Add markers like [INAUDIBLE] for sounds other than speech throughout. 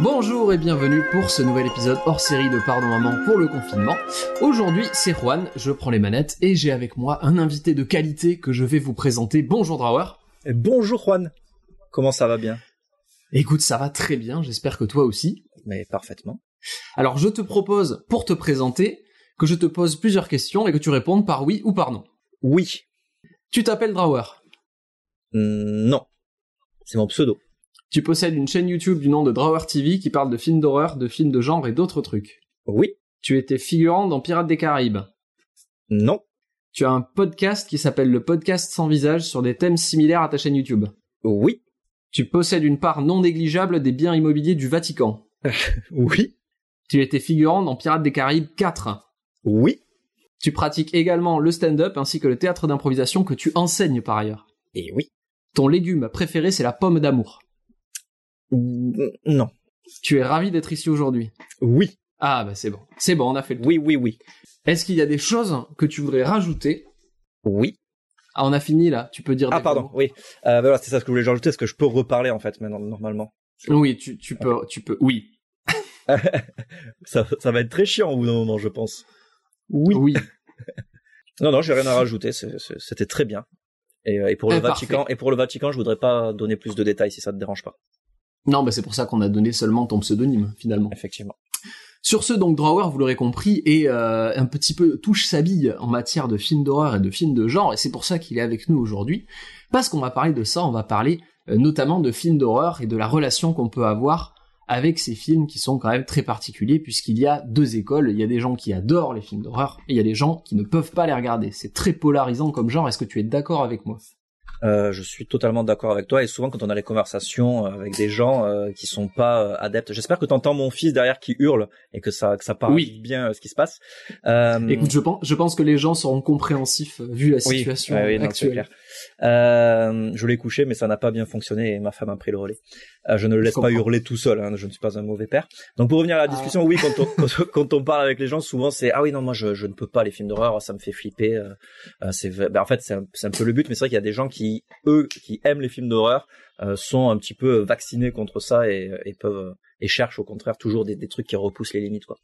Bonjour et bienvenue pour ce nouvel épisode hors série de Pardon Maman pour le confinement. Aujourd'hui, c'est Juan, je prends les manettes et j'ai avec moi un invité de qualité que je vais vous présenter. Bonjour Drawer. Bonjour Juan. Comment ça va bien? Écoute, ça va très bien, j'espère que toi aussi. Mais parfaitement. Alors je te propose, pour te présenter, que je te pose plusieurs questions et que tu répondes par oui ou par non. Oui. Tu t'appelles Drawer? Mm, non. C'est mon pseudo. Tu possèdes une chaîne YouTube du nom de Drawer TV qui parle de films d'horreur, de films de genre et d'autres trucs. Oui. Tu étais figurant dans Pirates des Caraïbes. Non. Tu as un podcast qui s'appelle le podcast sans visage sur des thèmes similaires à ta chaîne YouTube. Oui. Tu possèdes une part non négligeable des biens immobiliers du Vatican. [LAUGHS] Oui. Tu étais figurant dans Pirates des Caraïbes 4. Oui. Tu pratiques également le stand-up ainsi que le théâtre d'improvisation que tu enseignes par ailleurs. Et oui. Ton légume préféré c'est la pomme d'amour. Non. Tu es ravi d'être ici aujourd'hui. Oui. Ah bah c'est bon. C'est bon, on a fait le tour. Oui, oui, oui. Est-ce qu'il y a des choses que tu voudrais rajouter Oui. Ah on a fini là, tu peux dire Ah pardon, mots. oui. Euh, voilà, c'est ça ce que je voulais rajouter, est-ce que je peux reparler en fait maintenant, normalement Oui, tu, tu peux tu peux oui. [LAUGHS] ça, ça va être très chiant au bout d'un moment, je pense. Oui. Oui. [LAUGHS] Non, non, j'ai rien à rajouter, c'était très bien. Et, euh, et pour le Eh, parfait. Vatican, et pour le Vatican, je voudrais pas donner plus de détails si ça te dérange pas. Non, bah c'est pour ça qu'on a donné seulement ton pseudonyme finalement. Effectivement. Sur ce, donc, Drawer, vous l'aurez compris, est euh, un petit peu touche sa bille en matière de films d'horreur et de films de genre, et c'est pour ça qu'il est avec nous aujourd'hui, parce qu'on va parler de ça, on va parler euh, notamment de films d'horreur et de la relation qu'on peut avoir avec ces films qui sont quand même très particuliers, puisqu'il y a deux écoles, il y a des gens qui adorent les films d'horreur, et il y a des gens qui ne peuvent pas les regarder. C'est très polarisant comme genre, est-ce que tu es d'accord avec moi? Euh, je suis totalement d'accord avec toi et souvent quand on a les conversations euh, avec des gens euh, qui sont pas euh, adeptes, j'espère que tu entends mon fils derrière qui hurle et que ça que ça parle Oui. bien ce qui se passe. Euh, Écoute, je pense, je pense que les gens seront compréhensifs vu la oui, situation ouais, oui, non, c'est actuelle. Euh, je l'ai couché mais ça n'a pas bien fonctionné et ma femme a pris le relais. Euh, je ne le laisse pas hurler tout seul, hein, je ne suis pas un mauvais père. Donc pour revenir à la Ah. discussion, oui, quand on, [LAUGHS] quand, on parle avec les gens, souvent c'est ah oui non moi je, je ne peux pas les films d'horreur, ça me fait flipper. euh, euh, c'est ben, en fait c'est un, c'est un peu le but, mais c'est vrai qu'il y a des gens qui eux qui aiment les films d'horreur euh, sont un petit peu vaccinés contre ça et, et peuvent et cherchent au contraire toujours des, des trucs qui repoussent les limites quoi.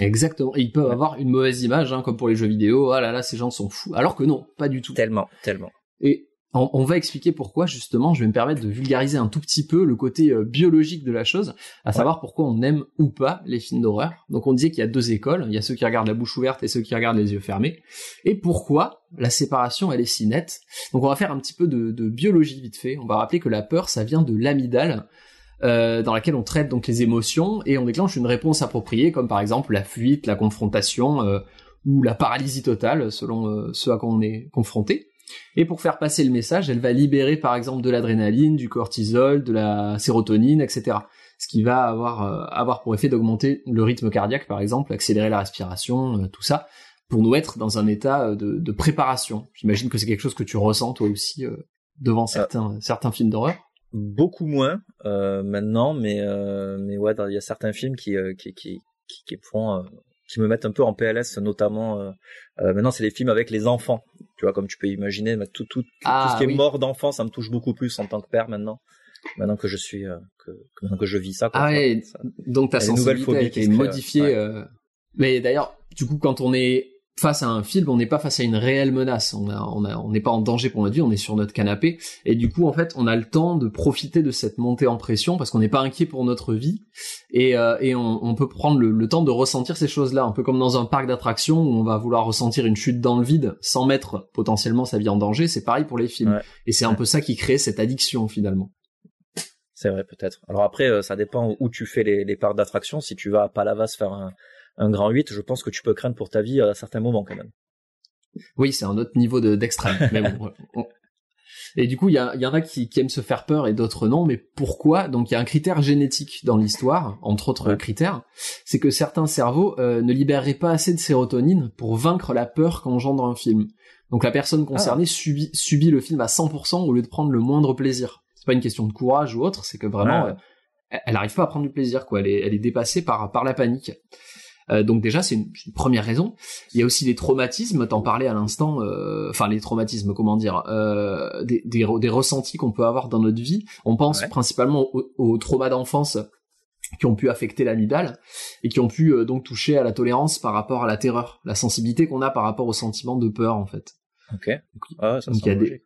Exactement. Et ils peuvent avoir une mauvaise image, hein, comme pour les jeux vidéo. Ah là là, ces gens sont fous. Alors que non, pas du tout. Tellement, tellement. Et on, on va expliquer pourquoi, justement. Je vais me permettre de vulgariser un tout petit peu le côté euh, biologique de la chose, à savoir pourquoi on aime ou pas les films d'horreur. Donc on disait qu'il y a deux écoles. Il y a ceux qui regardent la bouche ouverte et ceux qui regardent les yeux fermés. Et pourquoi la séparation, elle est si nette? Donc on va faire un petit peu de, de biologie vite fait. On va rappeler que la peur, ça vient de l'amygdale. Euh, dans laquelle on traite donc les émotions et on déclenche une réponse appropriée comme par exemple la fuite, la confrontation euh, ou la paralysie totale selon euh, ce à quoi on est confronté. Et pour faire passer le message, elle va libérer par exemple de l'adrénaline, du cortisol, de la sérotonine, etc. Ce qui va avoir, euh, avoir pour effet d'augmenter le rythme cardiaque par exemple, accélérer la respiration, tout ça, pour nous être dans un état de, de préparation. J'imagine que c'est quelque chose que tu ressens toi aussi euh, devant certains, certains films d'horreur. Beaucoup moins euh, maintenant, mais euh, mais ouais, il y a certains films qui euh, qui qui qui, qui me font euh, qui me mettent un peu en PLS, notamment euh, euh, maintenant c'est les films avec les enfants. Tu vois, comme tu peux imaginer, tout tout tout, Ah, tout ce qui oui. est mort d'enfants, ça me touche beaucoup plus en tant que père maintenant. Maintenant que je suis euh, que, que maintenant que je vis ça. quoi. Ah ouais, Ça- donc ta sensibilité phobies a qui créent, modifiée. ouais. euh, Mais d'ailleurs, du coup, quand on est face à un film, on n'est pas face à une réelle menace. On a, on a, on n'est pas en danger pour notre vie. On est sur notre canapé. Et du coup, en fait, on a le temps de profiter de cette montée en pression parce qu'on n'est pas inquiet pour notre vie. Et, euh, et on, on peut prendre le, le temps de ressentir ces choses-là, un peu comme dans un parc d'attractions où on va vouloir ressentir une chute dans le vide sans mettre potentiellement sa vie en danger. C'est pareil pour les films. Ouais. Et c'est un peu ça qui crée cette addiction finalement. C'est vrai, peut-être. Alors après, euh, ça dépend où tu fais les, les parcs d'attractions. Si tu vas à Palavas faire un, un grand 8, je pense que tu peux craindre pour ta vie à certains moments quand même. Oui, c'est un autre niveau de- d'extrême. mais bon, on- [LAUGHS] Et du coup, il y, a- il y en a qui, qui aiment se faire peur et d'autres non. Mais pourquoi? Donc, il y a un critère génétique dans l'histoire, entre autres Ouais. critères, c'est que certains cerveaux euh, ne libéreraient pas assez de sérotonine pour vaincre la peur qu'engendre un film. Donc, la personne concernée subit, subit le film à 100% au lieu de prendre le moindre plaisir. C'est pas une question de courage ou autre, c'est que vraiment, Ouais. euh, elle- elle arrive pas à prendre du plaisir, quoi. Elle est, elle est dépassée par par la panique. Euh, donc déjà, c'est une, première raison. Il y a aussi les traumatismes, t'en parlais à l'instant, euh, enfin les traumatismes, comment dire, euh, des, des, des ressentis qu'on peut avoir dans notre vie. On pense Ouais. principalement aux, aux traumas d'enfance qui ont pu affecter l'amygdale et qui ont pu euh, donc toucher à la tolérance par rapport à la terreur, la sensibilité qu'on a par rapport au sentiment de peur en fait. Ok. Ah, ça Donc, il y a semble des- logique.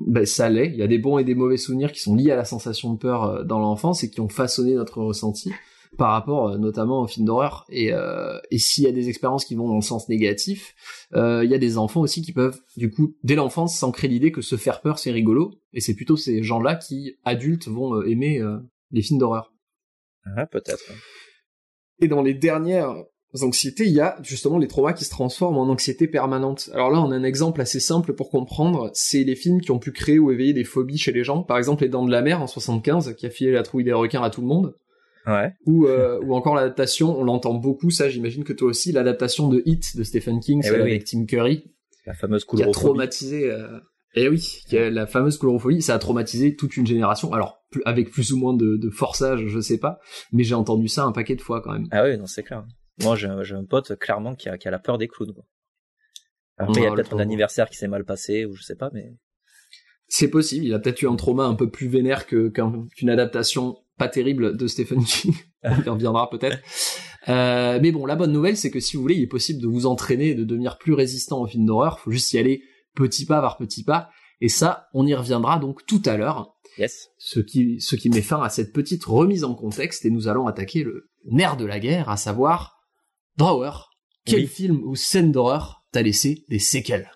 Ben, ça l'est. Il y a des bons et des mauvais souvenirs qui sont liés à la sensation de peur euh, dans l'enfance et qui ont façonné notre ressenti par rapport euh, notamment aux films d'horreur. Et, euh, et s'il y a des expériences qui vont dans le sens négatif, euh, il y a des enfants aussi qui peuvent, du coup, dès l'enfance, s'ancrer l'idée que se faire peur, c'est rigolo. Et c'est plutôt ces gens-là qui, adultes, vont euh, aimer euh, les films d'horreur. Ah, peut-être. Et dans les dernières anxiétés, il y a justement les traumas qui se transforment en anxiété permanente. Alors là, on a un exemple assez simple pour comprendre. C'est les films qui ont pu créer ou éveiller des phobies chez les gens. Par exemple, Les Dents de la Mer en 75, qui a filé la trouille des requins à tout le monde. Ouais. Ou, euh, ou encore l'adaptation, on l'entend beaucoup, ça j'imagine que toi aussi, l'adaptation de Hit de Stephen King, Eh celle oui, avec oui. Tim Curry, La fameuse qui a traumatisé... Euh... Eh oui, qui a la fameuse coulrophobie, ça a traumatisé toute une génération. Alors, avec plus ou moins de, de forçage, je sais pas, mais j'ai entendu ça un paquet de fois quand même. Ah oui, non, c'est clair. Moi, j'ai un, pote, clairement, qui a, qui a la peur des clowns, quoi. Après, il y a le peut-être un anniversaire qui s'est mal passé, ou je sais pas, mais... C'est possible, il a peut-être eu un trauma un peu plus vénère que- qu'une adaptation pas terrible de Stephen King. [LAUGHS] On y reviendra peut-être. Euh, mais bon, la bonne nouvelle, c'est que si vous voulez, il est possible de vous entraîner et de devenir plus résistant aux films d'horreur. Faut juste y aller petit pas par petit pas. Et ça, on y reviendra donc tout à l'heure. Yes. Ce qui, ce qui met fin à cette petite remise en contexte et nous allons attaquer le nerf de la guerre, à savoir Drawer. Quel Oui. film ou scène d'horreur t'a laissé des séquelles?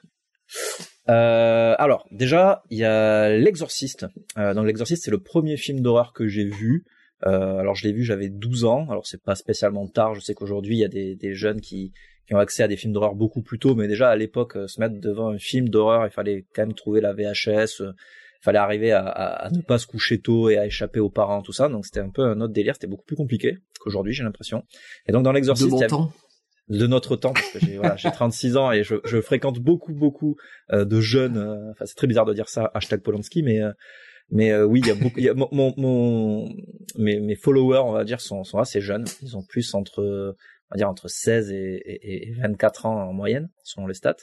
Euh, alors, déjà, il y a L'Exorciste. Euh, donc, L'Exorciste, c'est le premier film d'horreur que j'ai vu. Euh, alors, je l'ai vu, j'avais 12 ans. Alors, c'est pas spécialement tard. Je sais qu'aujourd'hui, il y a des, des jeunes qui, qui ont accès à des films d'horreur beaucoup plus tôt. Mais déjà, à l'époque, euh, se mettre devant un film d'horreur, il fallait quand même trouver la VHS. euh, il fallait arriver à, à, à ne pas se coucher tôt et à échapper aux parents, tout ça. Donc, c'était un peu un autre délire. C'était beaucoup plus compliqué qu'aujourd'hui, j'ai l'impression. Et donc, dans De L'Exorciste, mon temps de notre temps parce que j'ai voilà, j'ai 36 ans et je, fréquente beaucoup beaucoup euh, de jeunes euh, enfin c'est très bizarre de dire ça hashtag Polanski mais euh, mais euh, oui il y a beaucoup mon, mes, followers on va dire sont sont assez jeunes. Ils ont plus entre dire entre 16 et, et, et 24 ans en moyenne selon les stats.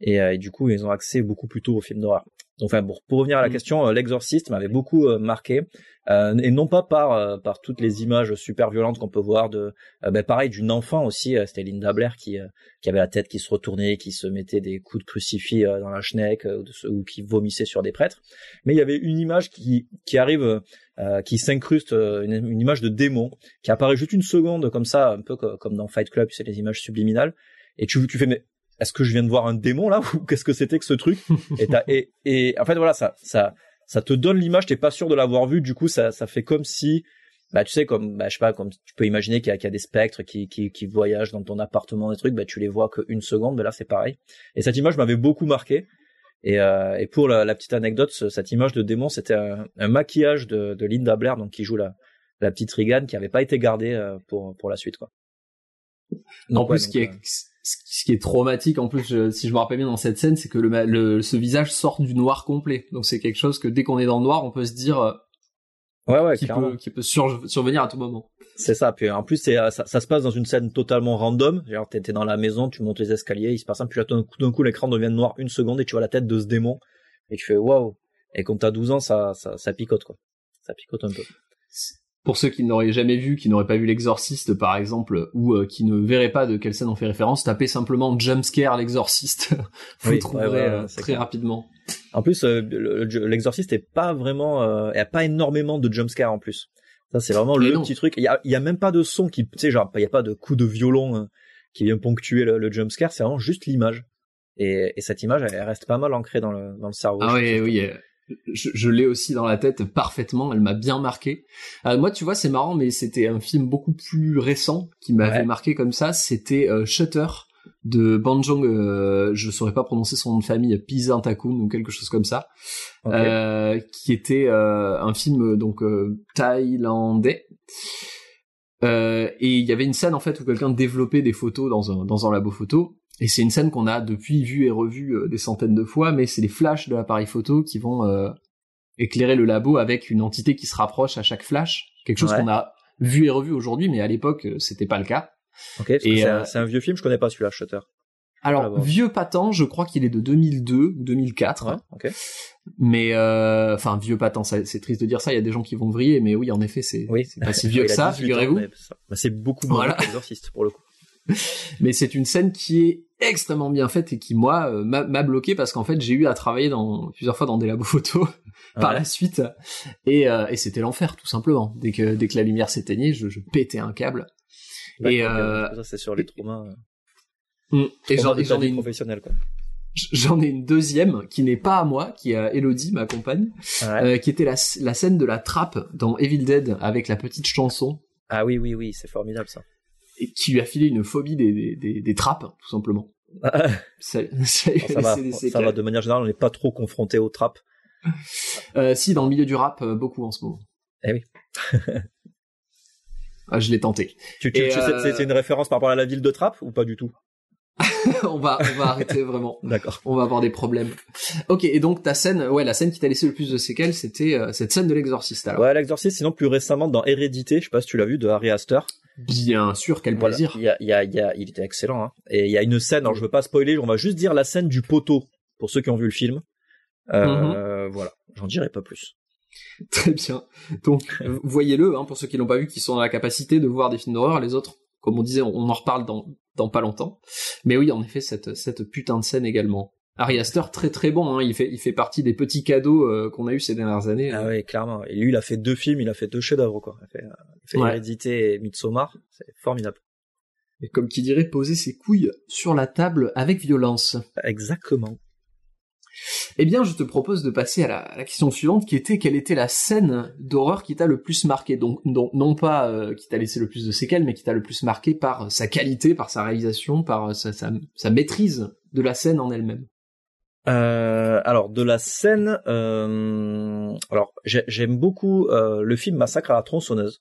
Et, euh, et du coup ils ont accès beaucoup plus tôt aux films d'horreur donc enfin bon pour revenir à la Mm. question euh, l'exorciste m'avait beaucoup euh, marqué euh, et non pas par euh, par toutes les images super violentes qu'on peut voir de euh, ben, pareil d'une enfant aussi euh, c'était Linda Blair qui euh, qui avait la tête qui se retournait qui se mettait des coups de crucifix dans la schneck ou qui vomissait sur des prêtres mais il y avait une image qui qui arrive euh, qui s'incruste une, une image de démon qui apparaît juste une seconde comme ça un peu co- comme dans Fight Club sais les images subliminales et tu tu fais mais est-ce que je viens de voir un démon là [LAUGHS] ou qu'est-ce que c'était que ce truc [LAUGHS] et, t'as- et et en fait voilà ça ça ça te donne l'image t'es pas sûr de l'avoir vu du coup ça ça fait comme si bah tu sais comme bah je sais pas comme tu peux imaginer qu'il y a, qu'il y a des spectres qui, qui qui voyagent dans ton appartement des trucs bah tu les vois qu'une seconde mais là c'est pareil. Et cette image m'avait beaucoup marqué. Et, euh, et pour la, la petite anecdote ce- cette image de démon c'était un, un maquillage de, de Linda Blair donc qui joue la la petite Regan qui avait pas été gardée euh, pour pour la suite quoi. En Donc, ouais, plus, ce donc, qui est, euh, ce qui est traumatique, en plus, je- si je me rappelle bien dans cette scène, c'est que le, ce visage sort du noir complet. Donc c'est quelque chose que dès qu'on est dans le noir, on peut se dire euh, ouais ouais qui peut, qui peut sur- survenir à tout moment. C'est ça. Puis en plus, euh, ça, ça se passe dans une scène totalement random. Genre, t'es dans la maison, tu montes les escaliers, il se passe un, puis là, d'un coup, d'un coup, l'écran devient noir une seconde et tu vois la tête de ce démon et tu fais waouh. Et quand t'as 12 ans, ça, ça, ça picote quoi. Ça picote un peu. Pour ceux qui n'auraient jamais vu, qui n'auraient pas vu l'exorciste par exemple, ou euh, qui ne verraient pas de quelle scène on fait référence, tapez simplement jumpscare l'exorciste. [LAUGHS] Vous Oui, trouverez ouais, ouais, euh, très clair. rapidement. En plus, euh, le- le- l'exorciste est pas vraiment, euh, il y a pas énormément de jumpscare en plus. Ça, c'est vraiment Mais le non. petit truc. Il y a, il y a même pas de son qui, tu sais, genre, il y a pas de coup de violon hein, qui vient ponctuer le, le jumpscare. C'est vraiment juste l'image. Et, et cette image, elle, elle reste pas mal ancrée dans le, dans le cerveau. Ah oui, oui. Je, je l'ai aussi dans la tête parfaitement, elle m'a bien marqué. Euh, moi, tu vois, c'est marrant, mais c'était un film beaucoup plus récent qui m'avait Ouais. marqué comme ça. C'était euh, Shutter de Banjong, euh, je saurais pas prononcer son nom de famille, Pisantakun ou quelque chose comme ça, euh, qui était euh, un film donc euh, thaïlandais. Euh, et il y avait une scène en fait où quelqu'un développait des photos dans un dans un labo photo. Et c'est une scène qu'on a depuis vue et revue euh, des centaines de fois, mais c'est les flashs de l'appareil photo qui vont euh, éclairer le labo avec une entité qui se rapproche à chaque flash. Quelque chose Ouais. qu'on a vu et revu aujourd'hui, mais à l'époque euh, c'était pas le cas. Ok, c'est euh, un- c'est un vieux film, je connais pas celui-là, Shutter. Alors vieux patent, je crois qu'il est de 2002 ou 2004. Ouais, ok. Mais euh, enfin vieux patent, c'est triste de dire ça. Il y a des gens qui vont vriller, mais oui, en effet, c'est Oui. pas si vieux [LAUGHS] que ça, 18 ans, figurez-vous. bah, c'est beaucoup moins Voilà. que l'exorciste pour le coup. Mais c'est une scène qui est extrêmement bien faite et qui moi euh, m'a bloqué parce qu'en fait j'ai eu à travailler dans plusieurs fois dans des labos [LAUGHS] photos par Ouais. la suite et, euh, et c'était l'enfer tout simplement. Dès que dès que la lumière s'éteignait, je, je pétais un câble. Et, euh, c'est sur les traumas. Mm. Et et j'en ai une professionnelle quoi. j'en ai une deuxième qui n'est pas à moi, qui est à Elodie, ma compagne, Ouais. euh, qui était la, la scène de la trappe dans Evil Dead avec la petite chanson Ah oui, oui, oui, c'est formidable ça. Et qui lui a filé une phobie des, des, des, des trappes, tout simplement. Ça, [LAUGHS] ça lui a ça, va, ça de manière générale, on n'est pas trop confronté aux trappes. [LAUGHS] Euh, si, dans le milieu du rap, euh, beaucoup en ce moment. Eh oui. [LAUGHS] ah, je l'ai tenté. Tu, tu, Et, tu sais- euh, c'est c'est une référence par rapport à la ville de Trappes ou pas du tout? [LAUGHS] on va, on va arrêter vraiment. D'accord. On va avoir des problèmes. Ok, et donc ta scène, ouais, la scène qui t'a laissé le plus de séquelles, c'était euh, cette scène de l'exorciste. Alors, Ouais, l'exorciste, sinon plus récemment dans Hérédité, je sais pas si tu l'as vu, de Harry Astor. bien sûr, quel Voilà. plaisir. Il, y a, il, y a, il, y a- il était excellent. Hein. Et il y a une scène, alors je veux pas spoiler, on va juste dire la scène du poteau, pour ceux qui ont vu le film. Euh, Voilà, j'en dirai pas plus. Très bien. Donc, voyez-le, hein, pour ceux qui l'ont pas vu, qui sont dans la capacité de voir des films d'horreur. Les autres, comme on disait, on en reparle dans, dans pas longtemps. Mais oui, en effet, cette, cette putain de scène également. Ari Aster, très très bon. Hein, il fait, il fait partie des petits cadeaux euh, qu'on a eu ces dernières années. Ah ouais, clairement. Et lui, il a fait deux films, il a fait deux chefs-d'œuvre, quoi. Il a fait, euh, il a fait Ouais. Hérédité et Midsommar. C'est formidable. Et comme qui dirait, poser ses couilles sur la table avec violence. Exactement. Eh bien, je te propose de passer à la, à la question suivante, qui était quelle était la scène d'horreur qui t'a le plus marqué? Donc, non, non pas euh, qui t'a laissé le plus de séquelles, mais qui t'a le plus marqué par sa qualité, par sa réalisation, par euh, sa, sa, sa maîtrise de la scène en elle-même. Euh, alors de la scène, euh, alors j'ai- j'aime beaucoup euh, le film Massacre à la tronçonneuse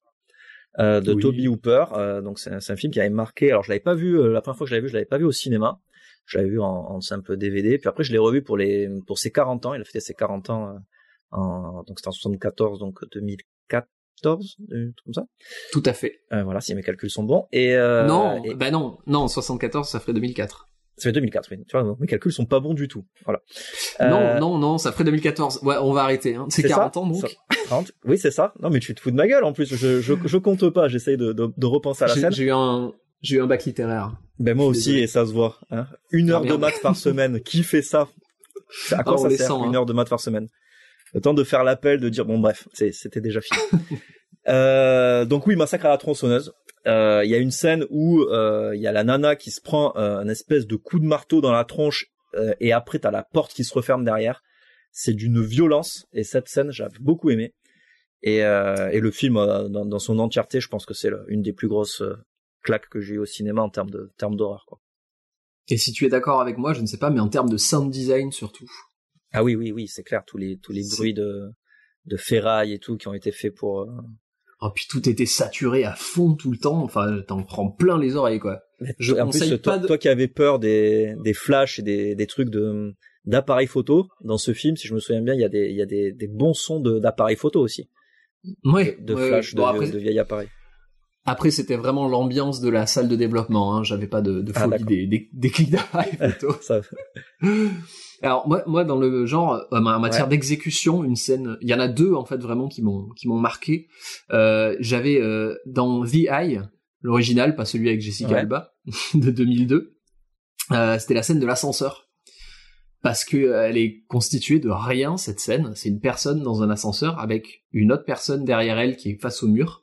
euh, de Oui. Toby Hooper. Euh, donc c'est un, un film qui avait marqué. Alors je l'avais pas vu euh, la première fois que je l'avais vu, je l'avais pas vu au cinéma. Je l'avais vu en, en simple DVD. Puis après je l'ai revu pour les pour ses 40 ans. Il a fêté ses 40 ans euh, en donc c'était en 74 donc 2014 un truc comme ça. Tout à fait. Euh, voilà si mes calculs sont bons. Et euh, non, et- bah non, non, 74, ça ferait 2004. ça fait 2004. Oui. Tu vois donc mes calculs sont pas bons du tout. Voilà. Non, Euh, non, non, ça ferait 2014. Ouais, on va arrêter. Hein. C'est C'est 40 ça ans donc. Ça- 30 Oui, c'est ça. Non, mais tu te fous de ma gueule en plus. Je, je, je compte pas. J'essaye de, de, de repenser à la scène. j'ai eu un, j'ai eu un bac littéraire. Ben moi aussi, désolé. et ça se voit. Hein. Une heure Ah, de maths par semaine. Qui fait ça? À quoi Ah, on ça sert sent, hein. Une heure de maths par semaine? Le temps de faire l'appel, de dire bon bref, c'était déjà fini. [LAUGHS] euh, donc oui, massacre à la tronçonneuse. Euh, Il y a une scène où euh, il y a la nana qui se prend euh, un espèce de coup de marteau dans la tronche euh, et après t'as la porte qui se referme derrière. C'est d'une violence et cette scène j'avais beaucoup aimé. Et, euh, et le film dans, dans son entièreté, je pense que c'est une des plus grosses claques que j'ai eu au cinéma en termes de termes d'horreur. Quoi. Et si tu es d'accord avec moi, je ne sais pas, mais en termes de sound design surtout. Ah oui, oui, oui, c'est clair. Tous les tous les C'est- bruits de de ferraille et tout qui ont été faits pour. euh, Oh, puis tout était saturé à fond tout le temps. Enfin, t'en prends plein les oreilles, quoi. Je en plus, toi, de- toi qui avais peur des des flashs et des des trucs de d'appareils photo dans ce film, si je me souviens bien, il y a des il y a des des bons sons de d'appareils photo aussi, Ouais. de ouais, flash bon, de, après, de vieilles appareils. Après, c'était vraiment l'ambiance de la salle de développement. Hein. J'avais pas de, de Ah, des, des, des clics. [LAUGHS] Ça, [LAUGHS] Alors moi, moi dans le genre, euh, en matière Ouais. d'exécution, une scène, il y en a deux en fait vraiment qui m'ont qui m'ont marqué. Euh, J'avais euh, dans The Eye, l'original, pas celui avec Jessica Ouais. Alba [LAUGHS] de 2002. euh, C'était la scène de l'ascenseur parce que elle est constituée de rien cette scène. C'est une personne dans un ascenseur avec une autre personne derrière elle qui est face au mur.